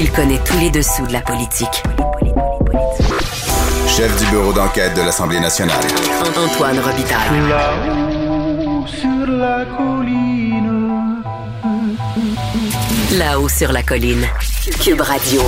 Il connaît tous les dessous de la politique. Chef du bureau d'enquête de l'Assemblée nationale. Antoine Robitaille. Là-haut sur la colline. Là-haut sur la colline. Cube Radio.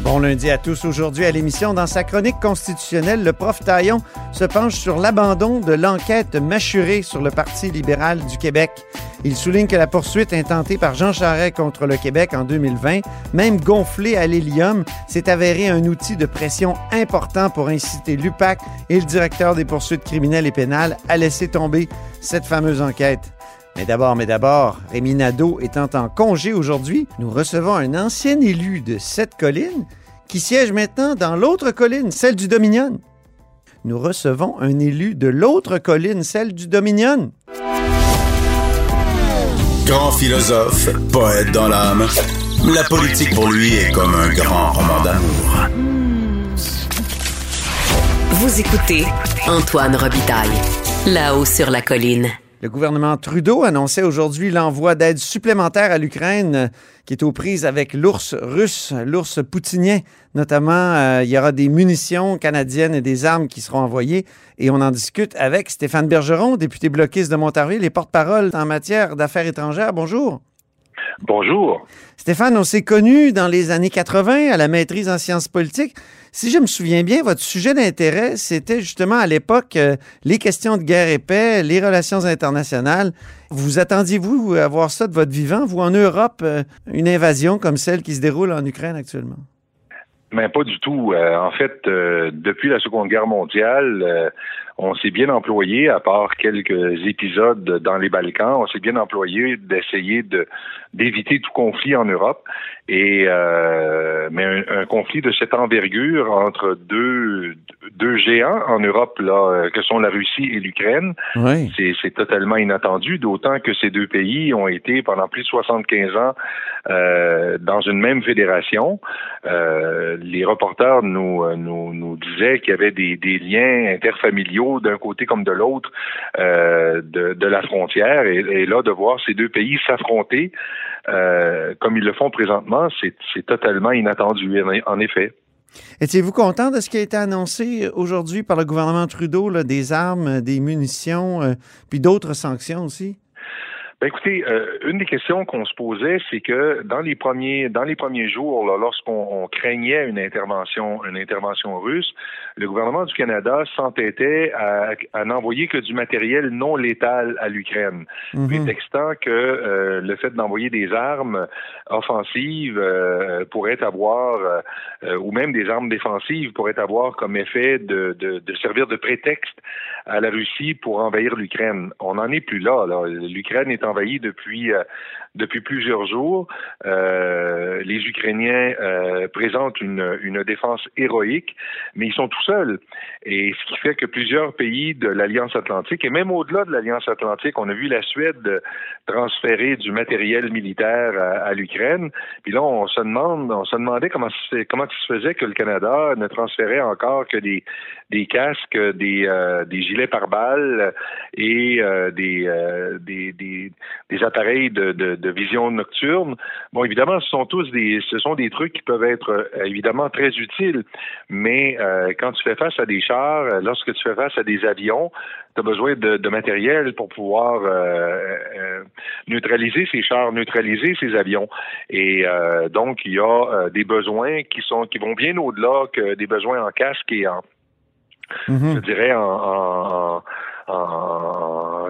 Bon lundi à tous. Aujourd'hui à l'émission, dans sa chronique constitutionnelle, le prof Taillon se penche sur l'abandon de l'enquête mâchurée sur le Parti libéral du Québec. Il souligne que la poursuite intentée par Jean Charest contre le Québec en 2020, même gonflée à l'hélium, s'est avéré un outil de pression important pour inciter l'UPAC et le directeur des poursuites criminelles et pénales à laisser tomber cette fameuse enquête. Mais d'abord, mais d'abord, Rémi Nadeau étant en congé aujourd'hui, nous recevons un ancien élu de cette colline qui siège maintenant dans l'autre colline, celle du Dominion. Nous recevons un élu de l'autre colline, celle du Dominion. Grand philosophe, poète dans l'âme, la politique pour lui est comme un grand roman d'amour. Vous écoutez Antoine Robitaille. Là-haut sur la colline. Le gouvernement Trudeau annonçait aujourd'hui l'envoi d'aide supplémentaire à l'Ukraine euh, qui est aux prises avec l'ours russe, l'ours poutinien. Notamment, euh, il y aura des munitions canadiennes et des armes qui seront envoyées. Et on en discute avec Stéphane Bergeron, député bloquiste de Montarville et porte-parole en matière d'affaires étrangères. Bonjour. Bonjour. Stéphane, on s'est connu dans les années 80 à la maîtrise en sciences politiques. Si je me souviens bien, votre sujet d'intérêt, c'était justement à l'époque euh, les questions de guerre et paix, les relations internationales. Vous attendiez-vous à voir ça de votre vivant, vous, en Europe, euh, une invasion comme celle qui se déroule en Ukraine actuellement? Mais pas du tout. Euh, en fait, depuis la Seconde Guerre mondiale, on s'est bien employé, à part quelques épisodes dans les Balkans, on s'est bien employé d'essayer de d'éviter tout conflit en Europe. Et euh, mais un, conflit de cette envergure entre deux deux géants en Europe là, que sont la Russie et l'Ukraine, oui. c'est totalement inattendu. D'autant que ces deux pays ont été pendant plus de 75 ans euh, dans une même fédération. Euh, les reporters nous nous, nous disaient qu'il y avait des, des liens interfamiliaux d'un côté comme de l'autre euh, de, de, la frontière. Et, et, là, de voir ces deux pays s'affronter euh, comme ils le font présentement, c'est totalement inattendu, en effet. Étiez-vous content de ce qui a été annoncé aujourd'hui par le gouvernement Trudeau, là, des armes, des munitions, euh, puis d'autres sanctions aussi? Ben écoutez, euh, une des questions qu'on se posait, c'est que dans les premiers dans les premiers jours, lorsqu'on craignait une intervention une intervention russe, le gouvernement du Canada s'entêtait à, à n'envoyer que du matériel non létal à l'Ukraine, Mhm. prétextant que euh, le fait d'envoyer des armes offensives euh, pourrait avoir euh, ou même des armes défensives pourrait avoir comme effet de, de, de servir de prétexte à la Russie pour envahir l'Ukraine. On n'en est plus là. là. L'Ukraine est envahie depuis euh, depuis plusieurs jours. Euh, les Ukrainiens euh, présentent une, une défense héroïque, mais ils sont tout seuls. Et ce qui fait que plusieurs pays de l'Alliance Atlantique, et même au-delà de l'Alliance Atlantique, on a vu la Suède transférer du matériel militaire à, l'Ukraine. Puis là, on se demande, on se demandait comment comment il se faisait que le Canada ne transférait encore que des des casques, des euh, des gilets pare-balles et euh, des, euh, des, des des appareils de, de de vision nocturne. Bon, évidemment, ce sont tous des, ce sont des trucs qui peuvent être euh, évidemment très utiles, mais euh, quand tu fais face à des chars, euh, lorsque tu fais face à des avions, tu as besoin de, de, matériel pour pouvoir neutraliser ces chars, neutraliser ces avions. Et donc, il y a des besoins qui sont qui vont bien au-delà que des besoins en casque et en, Mhm. je dirais, en, en, en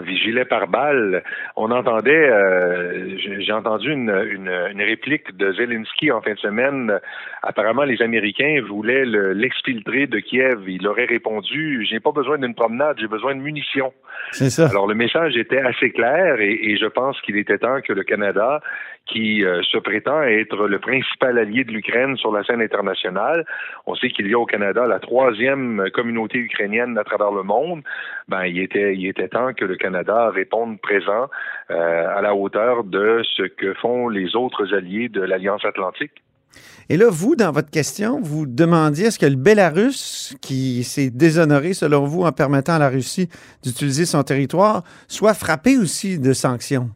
vigilet par balle. On entendait, euh, j'ai entendu une, une, une, réplique de Zelensky en fin de semaine. Apparemment, les Américains voulaient l'exfiltrer de Kiev. Il aurait répondu J'ai pas besoin d'une promenade, j'ai besoin de munitions. C'est ça. Alors, le message était assez clair et, et je pense qu'il était temps que le Canada qui euh, se prétend être le principal allié de l'Ukraine sur la scène internationale. On sait qu'il y a au Canada la troisième communauté ukrainienne à travers le monde. Ben, il était, il était temps que le Canada réponde présent euh, à la hauteur de ce que font les autres alliés de l'Alliance atlantique. Et là, vous, dans votre question, vous demandiez est-ce que le Bélarus, qui s'est déshonoré, selon vous, en permettant à la Russie d'utiliser son territoire, soit frappé aussi de sanctions?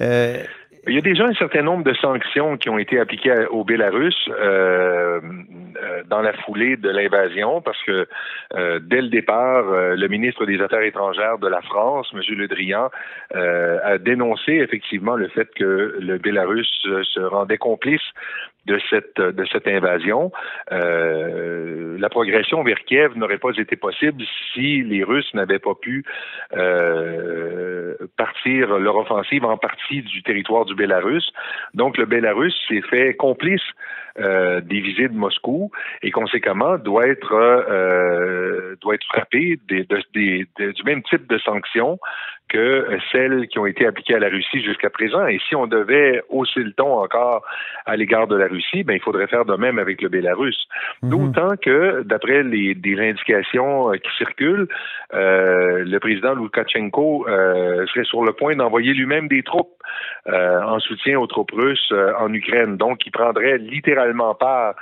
Euh, il y a déjà un certain nombre de sanctions qui ont été appliquées au Bélarus euh, euh, dans la foulée de l'invasion, parce que euh, dès le départ, le ministre des Affaires étrangères de la France, M. Le Drian, a dénoncé effectivement le fait que le Bélarus se rendait complice de cette de cette invasion. Euh, la progression vers Kiev n'aurait pas été possible si les Russes n'avaient pas pu euh, partir leur offensive en partie du territoire du Bélarus. Donc le Bélarus s'est fait complice euh, des visées de Moscou et conséquemment doit être euh, frappé du même type de sanctions que celles qui ont été appliquées à la Russie jusqu'à présent. Et si on devait hausser le ton encore à l'égard de la Russie, ben il faudrait faire de même avec le Bélarus. Mhm. D'autant que, d'après les des indications qui circulent, euh, le président Loukachenko euh, serait sur le point d'envoyer lui-même des troupes euh, en soutien aux troupes russes euh, en Ukraine. Donc, il prendrait littéralement part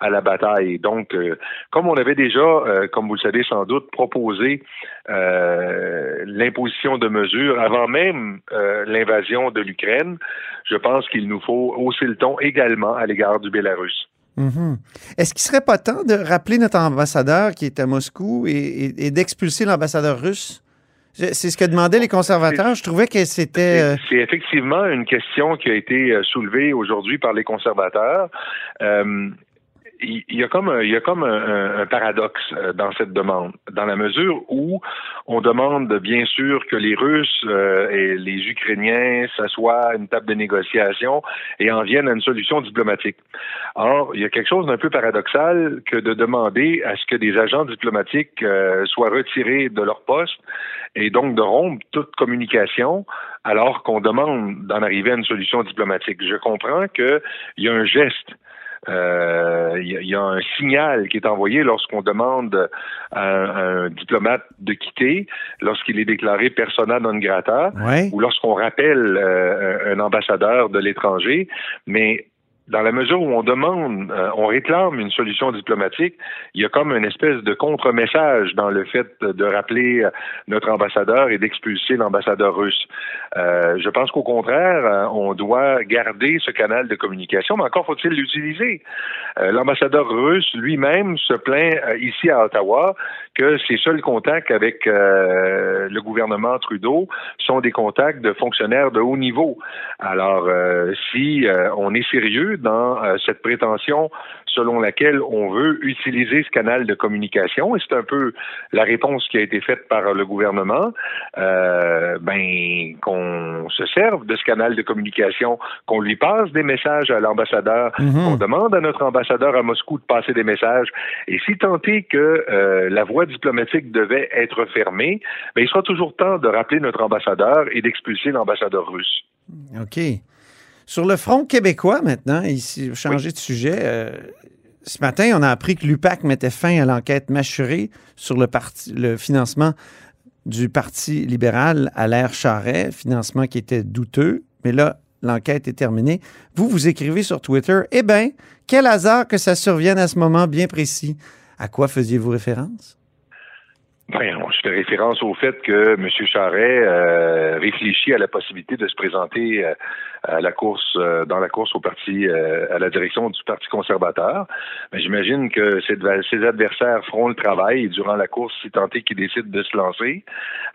à la bataille. Donc, euh, comme on avait déjà, euh, comme vous le savez sans doute, proposé l'imposition de mesures avant même l'invasion de l'Ukraine, je pense qu'il nous faut hausser le ton également à l'égard du Bélarus. Mm -hmm. Est-ce qu'il serait pas temps de rappeler notre ambassadeur qui est à Moscou et, et, et d'expulser l'ambassadeur russe? C'est ce que demandaient les conservateurs. Je trouvais que c'était. euh, C'est effectivement une question qui a été euh, soulevée aujourd'hui par les conservateurs. Euh, il y a comme un, paradoxe euh, dans cette demande, dans la mesure où on demande bien sûr que les Russes euh, et les Ukrainiens s'assoient à une table de négociation et en viennent à une solution diplomatique. Or, il y a quelque chose d'un peu paradoxal que de demander à ce que des agents diplomatiques euh, soient retirés de leur poste et donc de rompre toute communication alors qu'on demande d'en arriver à une solution diplomatique. Je comprends qu'il y a un geste il euh, y, y, a un signal qui est envoyé lorsqu'on demande à un, un, diplomate de quitter, lorsqu'il est déclaré persona non grata, ouais. ou lorsqu'on rappelle euh, un ambassadeur de l'étranger. Mais dans la mesure où on demande, euh, on réclame une solution diplomatique, il y a comme une espèce de contre-message dans le fait de rappeler notre ambassadeur et d'expulser l'ambassadeur russe. Euh, je pense qu'au contraire, on doit garder ce canal de communication, mais encore faut-il l'utiliser. Euh, l'ambassadeur russe lui-même se plaint ici à Ottawa que ses seuls contacts avec le gouvernement Trudeau sont des contacts de fonctionnaires de haut niveau. Alors, si on est sérieux dans euh, cette prétention selon laquelle on veut utiliser ce canal de communication, et c'est un peu la réponse qui a été faite par le gouvernement, euh, ben qu'on se serve de ce canal de communication, qu'on lui passe des messages à l'ambassadeur, mmh. qu'on demande à notre ambassadeur à Moscou de passer des messages, et si tant est que euh, la voie diplomatique devait être fermée, ben il sera toujours temps de rappeler notre ambassadeur et d'expulser l'ambassadeur russe. OK. Sur le front québécois, maintenant, ici, changer oui. de sujet, euh, ce matin, on a appris que l'UPAC mettait fin à l'enquête mâchurée sur le, parti, le financement du Parti libéral à l'ère Charret, financement qui était douteux, mais là, l'enquête est terminée. Vous, vous écrivez sur Twitter, eh bien, quel hasard que ça survienne à ce moment bien précis. À quoi faisiez-vous référence? Ben, je fais référence au fait que M. Charret euh, réfléchit à la possibilité de se présenter euh, à la course, euh, dans la course au parti, euh, à la direction du Parti conservateur. Mais j'imagine que ses, adversaires feront le travail durant la course, si tant est qu'ils décident de se lancer.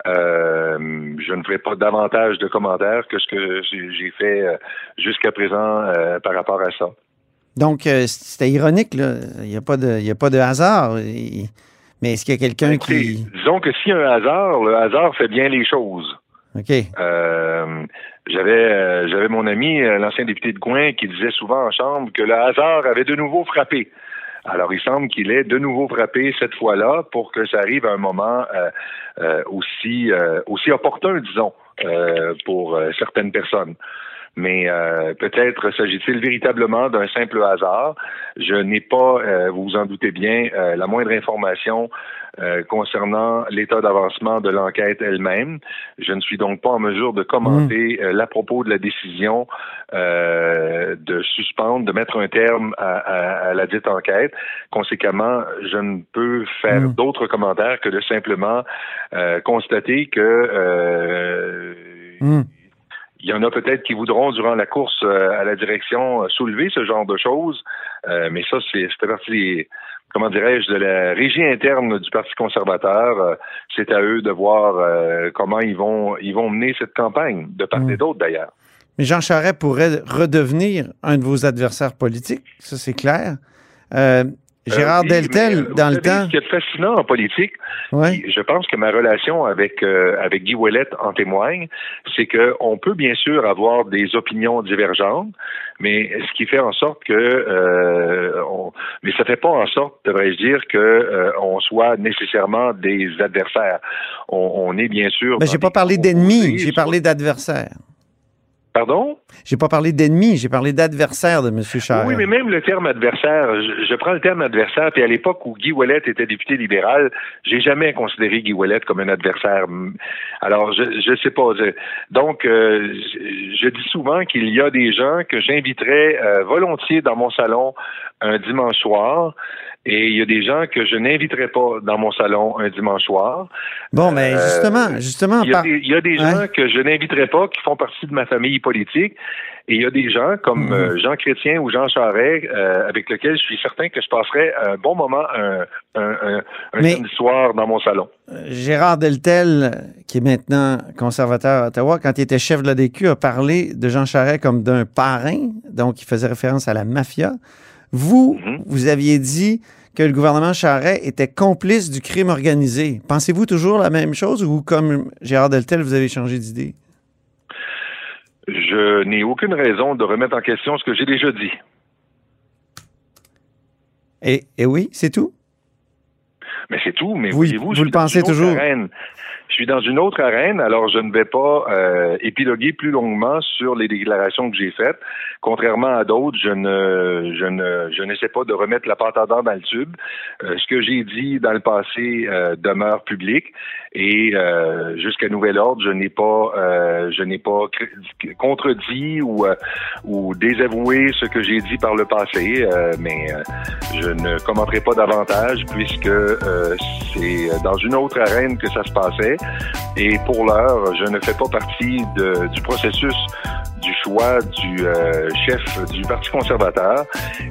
Euh, je ne ferai pas davantage de commentaires que ce que j'ai fait jusqu'à présent par rapport à ça. Donc, c'était ironique, là. Il n'y a, pas de, il y a pas de hasard. Mais est-ce qu'il y a quelqu'un qui. Disons que s'il y a un hasard, le hasard fait bien les choses. OK. Euh, j'avais euh, j'avais mon ami, euh, l'ancien député de Gouin, qui disait souvent en chambre que le hasard avait de nouveau frappé. Alors, il semble qu'il ait de nouveau frappé cette fois-là pour que ça arrive à un moment aussi aussi opportun, disons, pour certaines personnes mais euh, peut-être s'agit-il véritablement d'un simple hasard. Je n'ai pas, euh, vous vous en doutez bien, euh, la moindre information concernant l'état d'avancement de l'enquête elle-même. Je ne suis donc pas en mesure de commenter mm. l'à propos de la décision de suspendre, de mettre un terme à, la dite enquête. Conséquemment, je ne peux faire mm. d'autres commentaires que de simplement constater que mm. Il y en a peut-être qui voudront, durant la course euh, à la direction, euh, soulever ce genre de choses, euh, mais ça, c'est partie comment dirais-je, de la régie interne du Parti conservateur. c'est à eux de voir comment ils vont, ils vont mener cette campagne, de part et mm. d'autre d'ailleurs. Mais Jean Charest pourrait redevenir un de vos adversaires politiques, ça c'est clair. Gérard euh, Deltel, dans le temps. Ce qui est fascinant en politique, je pense que ma relation avec euh, avec Guy Ouellette en témoigne, c'est que on peut bien sûr avoir des opinions divergentes, mais ce qui fait en sorte que, euh, on, mais ça fait pas en sorte, devrais-je dire, que euh, on soit nécessairement des adversaires. On, on est bien sûr. Mais j'ai pas parlé d'ennemis, j'ai parlé d'adversaires. Pardon? J'ai pas parlé d'ennemi, j'ai parlé d'adversaire de M. Charest. Oui, mais même le terme adversaire, je, prends le terme adversaire, puis à l'époque où Guy Ouellet était député libéral, j'ai jamais considéré Guy Ouellet comme un adversaire. Alors, je ne sais pas. donc, euh, je, dis souvent qu'il y a des gens que j'inviterais euh, volontiers dans mon salon un dimanche soir, et il y a des gens que je n'inviterai pas dans mon salon un dimanche soir. Bon, mais euh, justement, justement. Il y a des, gens que je n'inviterai pas qui font partie de ma famille politique. Et il y a des gens comme mhm. euh, Jean Chrétien ou Jean Charest euh, avec lesquels je suis certain que je passerai un bon moment un, un, un, soir dans mon salon. Gérard Deltel, qui est maintenant conservateur à Ottawa, quand il était chef de l'ADQ, a parlé de Jean Charest comme d'un parrain, donc il faisait référence à la mafia. Vous, mhm. vous aviez dit que le gouvernement Charret était complice du crime organisé. Pensez-vous toujours la même chose ou comme Gérard Deltel, vous avez changé d'idée? Je n'ai aucune raison de remettre en question ce que j'ai déjà dit. Et, oui, c'est tout? Mais c'est tout, mais vous, vous, vous le pensez toujours? Je suis dans une autre arène, alors je ne vais pas euh, épiloguer plus longuement sur les déclarations que j'ai faites. Contrairement à d'autres, je ne, je ne, je n'essaie pas de remettre la pâte dans le tube. Euh, ce que j'ai dit dans le passé euh, demeure public et jusqu'à nouvel ordre, je n'ai pas, je n'ai pas contredit ou ou désavoué ce que j'ai dit par le passé, mais je ne commenterai pas davantage puisque c'est dans une autre arène que ça se passait. Et pour l'heure, je ne fais pas partie du processus du choix du euh, chef du Parti conservateur.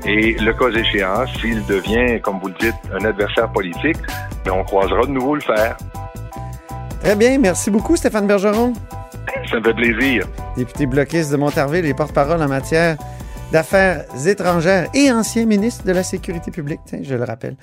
Et le cas échéant, s'il devient, comme vous le dites, un adversaire politique, ben, on croisera de nouveau le faire. Très bien. Merci beaucoup, Stéphane Bergeron. Ça me fait plaisir. Député bloquiste de Montarville et porte-parole en matière d'affaires étrangères et ancien ministre de la Sécurité publique, je le rappelle.